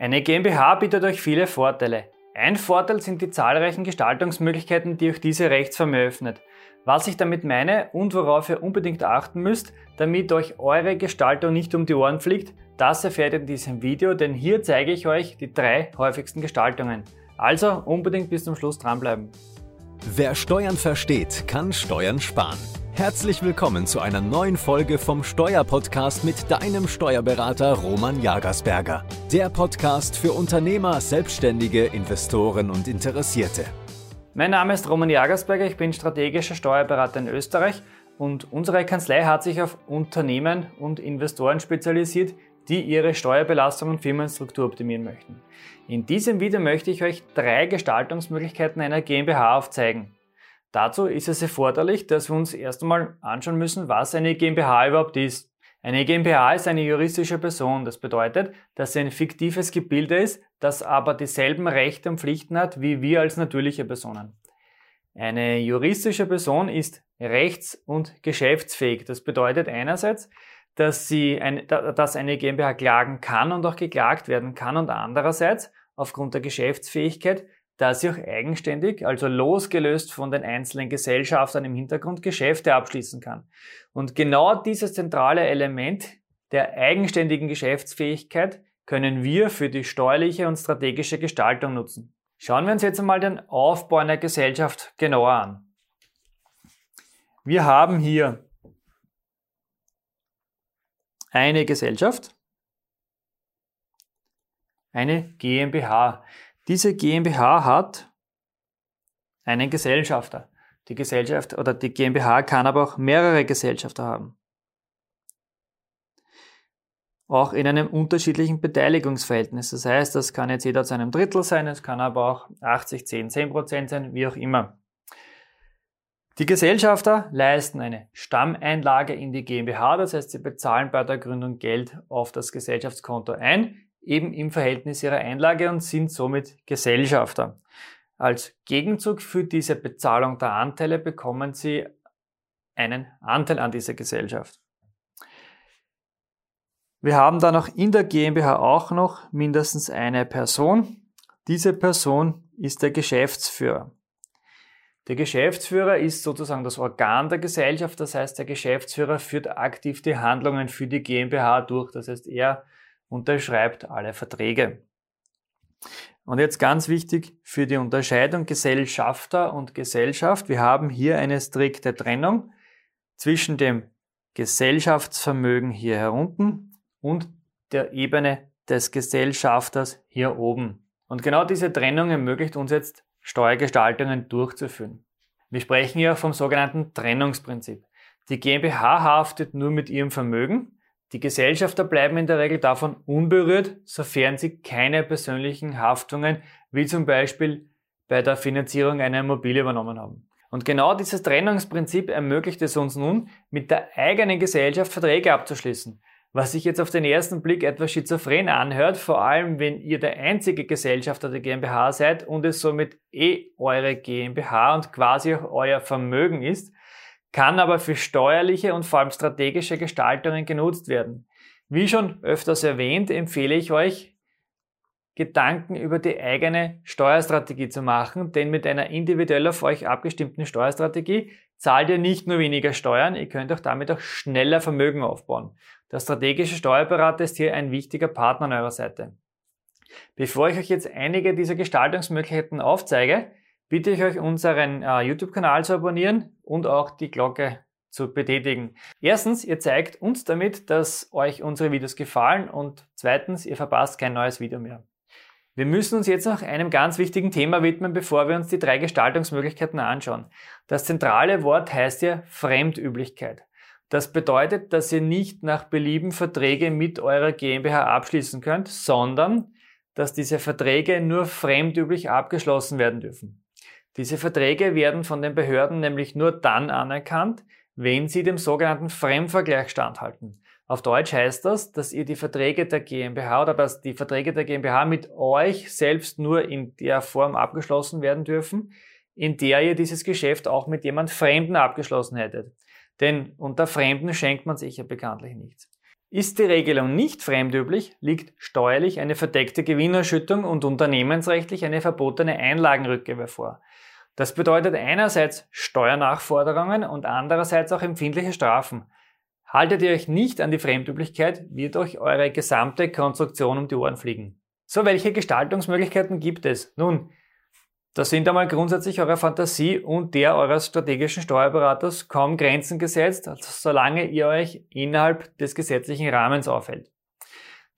Eine GmbH bietet euch viele Vorteile. Ein Vorteil sind die zahlreichen Gestaltungsmöglichkeiten, die euch diese Rechtsform eröffnet. Was ich damit meine und worauf ihr unbedingt achten müsst, damit euch eure Gestaltung nicht um die Ohren fliegt, das erfährt ihr in diesem Video, denn hier zeige ich euch die drei häufigsten Gestaltungen. Also unbedingt bis zum Schluss dranbleiben. Wer Steuern versteht, kann Steuern sparen. Herzlich willkommen zu einer neuen Folge vom Steuerpodcast mit deinem Steuerberater Roman Jagersberger. Der Podcast für Unternehmer, Selbstständige, Investoren und Interessierte. Mein Name ist Roman Jagersberger, ich bin strategischer Steuerberater in Österreich und unsere Kanzlei hat sich auf Unternehmen und Investoren spezialisiert, die ihre Steuerbelastung und Firmenstruktur optimieren möchten. In diesem Video möchte ich euch drei Gestaltungsmöglichkeiten einer GmbH aufzeigen. Dazu ist es erforderlich, dass wir uns erst einmal anschauen müssen, was eine GmbH überhaupt ist. Eine GmbH ist eine juristische Person. Das bedeutet, dass sie ein fiktives Gebilde ist, das aber dieselben Rechte und Pflichten hat wie wir als natürliche Personen. Eine juristische Person ist rechts- und geschäftsfähig. Das bedeutet einerseits, dass, sie ein, dass eine GmbH klagen kann und auch geklagt werden kann und andererseits aufgrund der Geschäftsfähigkeit da sie auch eigenständig, also losgelöst von den einzelnen Gesellschaftern im Hintergrund, Geschäfte abschließen kann. Und genau dieses zentrale Element der eigenständigen Geschäftsfähigkeit können wir für die steuerliche und strategische Gestaltung nutzen. Schauen wir uns jetzt einmal den Aufbau einer Gesellschaft genauer an. Wir haben hier eine Gesellschaft, eine GmbH. Diese GmbH hat einen Gesellschafter. Die Gesellschaft oder die GmbH kann aber auch mehrere Gesellschafter haben. Auch in einem unterschiedlichen Beteiligungsverhältnis. Das heißt, das kann jetzt jeder zu einem Drittel sein, es kann aber auch 80, 10, 10 Prozent sein, wie auch immer. Die Gesellschafter leisten eine Stammeinlage in die GmbH, das heißt, sie bezahlen bei der Gründung Geld auf das Gesellschaftskonto ein eben im Verhältnis ihrer Einlage und sind somit Gesellschafter. Als Gegenzug für diese Bezahlung der Anteile bekommen sie einen Anteil an dieser Gesellschaft. Wir haben dann auch in der GmbH auch noch mindestens eine Person. Diese Person ist der Geschäftsführer. Der Geschäftsführer ist sozusagen das Organ der Gesellschaft, das heißt, der Geschäftsführer führt aktiv die Handlungen für die GmbH durch. Das heißt, er unterschreibt alle Verträge. Und jetzt ganz wichtig für die Unterscheidung Gesellschafter und Gesellschaft. Wir haben hier eine strikte Trennung zwischen dem Gesellschaftsvermögen hier herunten und der Ebene des Gesellschafters hier oben. Und genau diese Trennung ermöglicht uns jetzt Steuergestaltungen durchzuführen. Wir sprechen hier vom sogenannten Trennungsprinzip. Die GmbH haftet nur mit ihrem Vermögen, die Gesellschafter bleiben in der Regel davon unberührt, sofern sie keine persönlichen Haftungen, wie zum Beispiel bei der Finanzierung einer Immobilie übernommen haben. Und genau dieses Trennungsprinzip ermöglicht es uns nun, mit der eigenen Gesellschaft Verträge abzuschließen. Was sich jetzt auf den ersten Blick etwas schizophren anhört, vor allem wenn ihr der einzige Gesellschafter der GmbH seid und es somit eh eure GmbH und quasi auch euer Vermögen ist, kann aber für steuerliche und vor allem strategische Gestaltungen genutzt werden. Wie schon öfters erwähnt, empfehle ich euch, Gedanken über die eigene Steuerstrategie zu machen, denn mit einer individuell auf euch abgestimmten Steuerstrategie zahlt ihr nicht nur weniger Steuern, ihr könnt auch damit auch schneller Vermögen aufbauen. Der strategische Steuerberater ist hier ein wichtiger Partner an eurer Seite. Bevor ich euch jetzt einige dieser Gestaltungsmöglichkeiten aufzeige, bitte ich euch, unseren äh, YouTube-Kanal zu abonnieren und auch die Glocke zu betätigen. Erstens, ihr zeigt uns damit, dass euch unsere Videos gefallen und zweitens, ihr verpasst kein neues Video mehr. Wir müssen uns jetzt noch einem ganz wichtigen Thema widmen, bevor wir uns die drei Gestaltungsmöglichkeiten anschauen. Das zentrale Wort heißt ja Fremdüblichkeit. Das bedeutet, dass ihr nicht nach Belieben Verträge mit eurer GmbH abschließen könnt, sondern dass diese Verträge nur fremdüblich abgeschlossen werden dürfen. Diese Verträge werden von den Behörden nämlich nur dann anerkannt, wenn sie dem sogenannten Fremdvergleich standhalten. Auf Deutsch heißt das, dass ihr die Verträge der GmbH oder dass die Verträge der GmbH mit euch selbst nur in der Form abgeschlossen werden dürfen, in der ihr dieses Geschäft auch mit jemand Fremden abgeschlossen hättet. Denn unter Fremden schenkt man sich ja bekanntlich nichts. Ist die Regelung nicht fremdüblich, liegt steuerlich eine verdeckte Gewinnerschüttung und unternehmensrechtlich eine verbotene Einlagenrückgabe vor. Das bedeutet einerseits Steuernachforderungen und andererseits auch empfindliche Strafen. Haltet ihr euch nicht an die Fremdüblichkeit, wird euch eure gesamte Konstruktion um die Ohren fliegen. So, welche Gestaltungsmöglichkeiten gibt es? Nun, da sind einmal grundsätzlich eurer Fantasie und der eures strategischen Steuerberaters kaum Grenzen gesetzt, also solange ihr euch innerhalb des gesetzlichen Rahmens aufhält.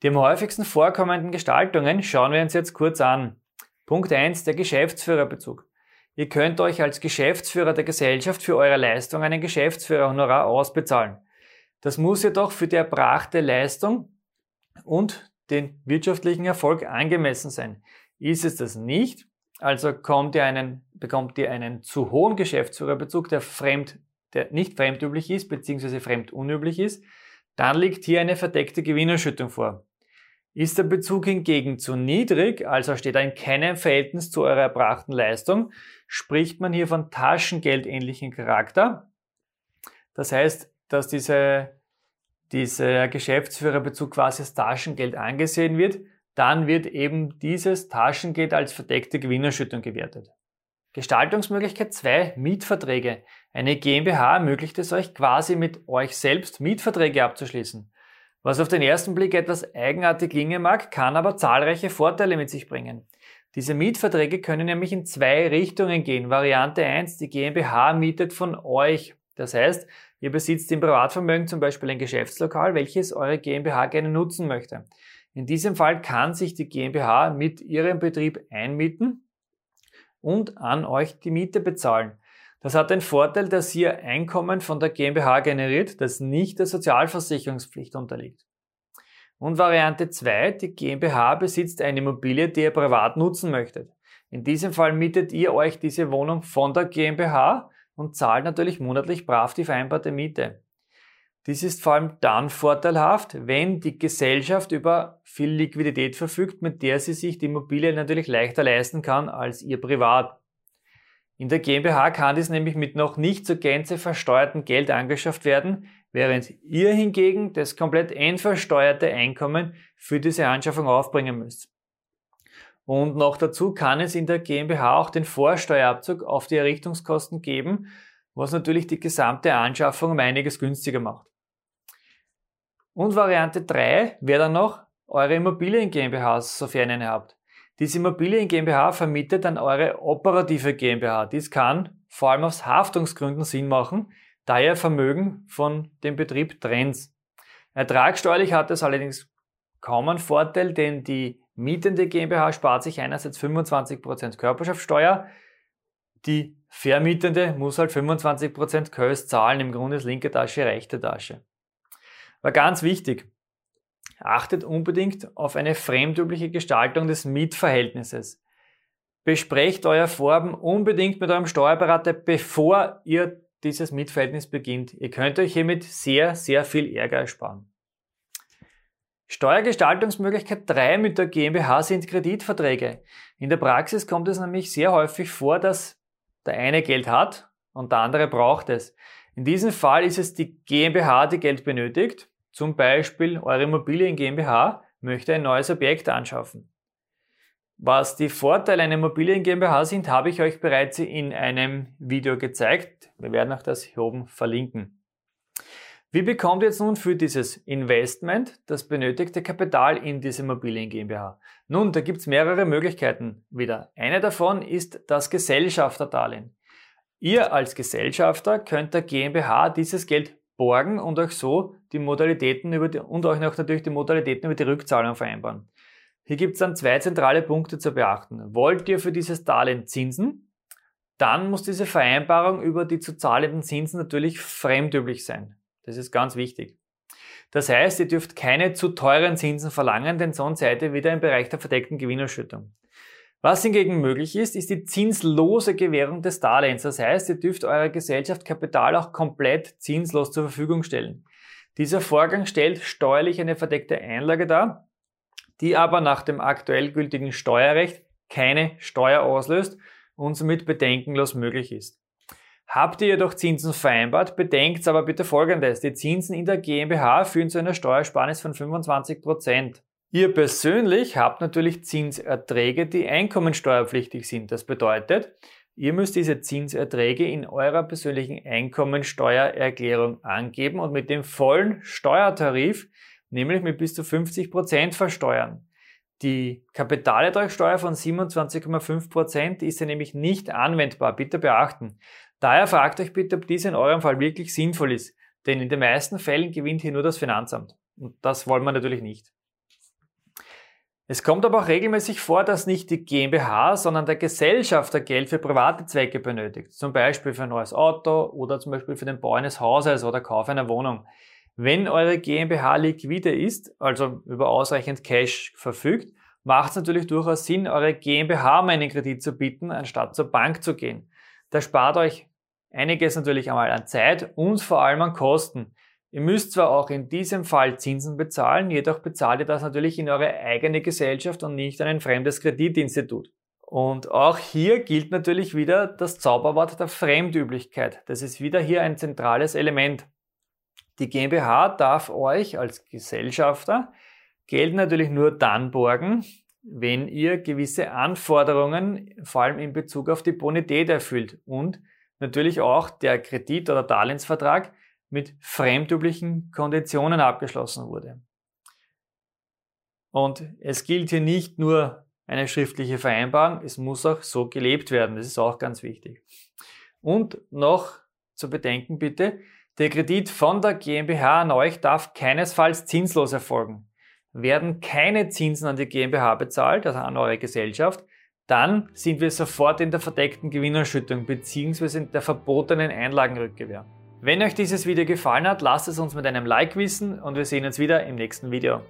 Die am häufigsten vorkommenden Gestaltungen schauen wir uns jetzt kurz an. Punkt 1, der Geschäftsführerbezug. Ihr könnt euch als Geschäftsführer der Gesellschaft für eure Leistung einen Geschäftsführerhonorar ausbezahlen. Das muss jedoch für die erbrachte Leistung und den wirtschaftlichen Erfolg angemessen sein. Ist es das nicht, also ihr einen, bekommt ihr einen zu hohen Geschäftsführerbezug, der fremd, der nicht fremdüblich ist, beziehungsweise fremdunüblich ist, dann liegt hier eine verdeckte Gewinnerschüttung vor. Ist der Bezug hingegen zu niedrig, also steht er in keinem Verhältnis zu eurer erbrachten Leistung, spricht man hier von taschengeldähnlichen Charakter. Das heißt, dass diese, dieser Geschäftsführerbezug quasi als Taschengeld angesehen wird dann wird eben dieses Taschengeld als verdeckte Gewinnerschüttung gewertet. Gestaltungsmöglichkeit 2, Mietverträge. Eine GmbH ermöglicht es euch quasi mit euch selbst Mietverträge abzuschließen. Was auf den ersten Blick etwas eigenartig klingen mag, kann aber zahlreiche Vorteile mit sich bringen. Diese Mietverträge können nämlich in zwei Richtungen gehen. Variante 1, die GmbH mietet von euch. Das heißt, ihr besitzt im Privatvermögen zum Beispiel ein Geschäftslokal, welches eure GmbH gerne nutzen möchte. In diesem Fall kann sich die GmbH mit ihrem Betrieb einmieten und an euch die Miete bezahlen. Das hat den Vorteil, dass ihr Einkommen von der GmbH generiert, das nicht der Sozialversicherungspflicht unterliegt. Und Variante 2, die GmbH besitzt eine Immobilie, die ihr privat nutzen möchtet. In diesem Fall mietet ihr euch diese Wohnung von der GmbH und zahlt natürlich monatlich brav die vereinbarte Miete. Dies ist vor allem dann vorteilhaft, wenn die Gesellschaft über viel Liquidität verfügt, mit der sie sich die Immobilie natürlich leichter leisten kann als ihr privat. In der GmbH kann dies nämlich mit noch nicht zur Gänze versteuertem Geld angeschafft werden, während ihr hingegen das komplett entversteuerte Einkommen für diese Anschaffung aufbringen müsst. Und noch dazu kann es in der GmbH auch den Vorsteuerabzug auf die Errichtungskosten geben, was natürlich die gesamte Anschaffung um einiges günstiger macht. Und Variante 3 wäre dann noch eure Immobilien GmbH, sofern ihr eine habt. Diese Immobilien GmbH vermietet dann eure operative GmbH. Dies kann vor allem aus Haftungsgründen Sinn machen, da ihr Vermögen von dem Betrieb trennt. Ertragssteuerlich hat es allerdings kaum einen Vorteil, denn die mietende GmbH spart sich einerseits 25% Körperschaftssteuer, die vermietende muss halt 25% Köst zahlen, im Grunde ist linke Tasche, rechte Tasche. War ganz wichtig. Achtet unbedingt auf eine fremdübliche Gestaltung des Mietverhältnisses. Besprecht euer Vorhaben unbedingt mit eurem Steuerberater, bevor ihr dieses Mietverhältnis beginnt. Ihr könnt euch hiermit sehr, sehr viel Ärger ersparen. Steuergestaltungsmöglichkeit 3 mit der GmbH sind Kreditverträge. In der Praxis kommt es nämlich sehr häufig vor, dass der eine Geld hat und der andere braucht es. In diesem Fall ist es die GmbH, die Geld benötigt zum Beispiel eure Immobilien GmbH möchte ein neues Objekt anschaffen. Was die Vorteile einer Immobilien GmbH sind, habe ich euch bereits in einem Video gezeigt. Wir werden auch das hier oben verlinken. Wie bekommt ihr jetzt nun für dieses Investment das benötigte Kapital in diese Immobilien GmbH? Nun, da gibt es mehrere Möglichkeiten wieder. Eine davon ist das Gesellschafterdarlehen. Ihr als Gesellschafter könnt der GmbH dieses Geld borgen und auch so die Modalitäten über die, und auch noch natürlich die Modalitäten über die Rückzahlung vereinbaren. Hier gibt es dann zwei zentrale Punkte zu beachten. Wollt ihr für dieses Darlehen Zinsen? Dann muss diese Vereinbarung über die zu zahlenden Zinsen natürlich fremdüblich sein. Das ist ganz wichtig. Das heißt, ihr dürft keine zu teuren Zinsen verlangen, denn sonst seid ihr wieder im Bereich der verdeckten Gewinnerschüttung. Was hingegen möglich ist, ist die zinslose Gewährung des Darlehens. Das heißt, ihr dürft eurer Gesellschaft Kapital auch komplett zinslos zur Verfügung stellen. Dieser Vorgang stellt steuerlich eine verdeckte Einlage dar, die aber nach dem aktuell gültigen Steuerrecht keine Steuer auslöst und somit bedenkenlos möglich ist. Habt ihr jedoch Zinsen vereinbart, bedenkt aber bitte folgendes. Die Zinsen in der GmbH führen zu einer Steuersparnis von 25%. Ihr persönlich habt natürlich Zinserträge, die einkommensteuerpflichtig sind. Das bedeutet, ihr müsst diese Zinserträge in eurer persönlichen Einkommensteuererklärung angeben und mit dem vollen Steuertarif, nämlich mit bis zu 50% versteuern. Die Kapitalertragssteuer von 27,5% ist ja nämlich nicht anwendbar. Bitte beachten. Daher fragt euch bitte, ob dies in eurem Fall wirklich sinnvoll ist. Denn in den meisten Fällen gewinnt hier nur das Finanzamt. Und das wollen wir natürlich nicht. Es kommt aber auch regelmäßig vor, dass nicht die GmbH, sondern der Gesellschafter Geld für private Zwecke benötigt. Zum Beispiel für ein neues Auto oder zum Beispiel für den Bau eines Hauses oder Kauf einer Wohnung. Wenn eure GmbH liquide ist, also über ausreichend Cash verfügt, macht es natürlich durchaus Sinn, eure GmbH um einen Kredit zu bieten, anstatt zur Bank zu gehen. Das spart euch Einiges natürlich einmal an Zeit und vor allem an Kosten. Ihr müsst zwar auch in diesem Fall Zinsen bezahlen, jedoch bezahlt ihr das natürlich in eure eigene Gesellschaft und nicht an ein fremdes Kreditinstitut. Und auch hier gilt natürlich wieder das Zauberwort der Fremdüblichkeit. Das ist wieder hier ein zentrales Element. Die GmbH darf euch als Gesellschafter Geld natürlich nur dann borgen, wenn ihr gewisse Anforderungen, vor allem in Bezug auf die Bonität erfüllt und natürlich auch der Kredit- oder Darlehensvertrag mit fremdüblichen Konditionen abgeschlossen wurde. Und es gilt hier nicht nur eine schriftliche Vereinbarung, es muss auch so gelebt werden. Das ist auch ganz wichtig. Und noch zu bedenken bitte, der Kredit von der GmbH an euch darf keinesfalls zinslos erfolgen. Werden keine Zinsen an die GmbH bezahlt, also an eure Gesellschaft, dann sind wir sofort in der verdeckten Gewinnerschüttung bzw. in der verbotenen Einlagenrückgewähr. Wenn euch dieses Video gefallen hat, lasst es uns mit einem Like wissen und wir sehen uns wieder im nächsten Video.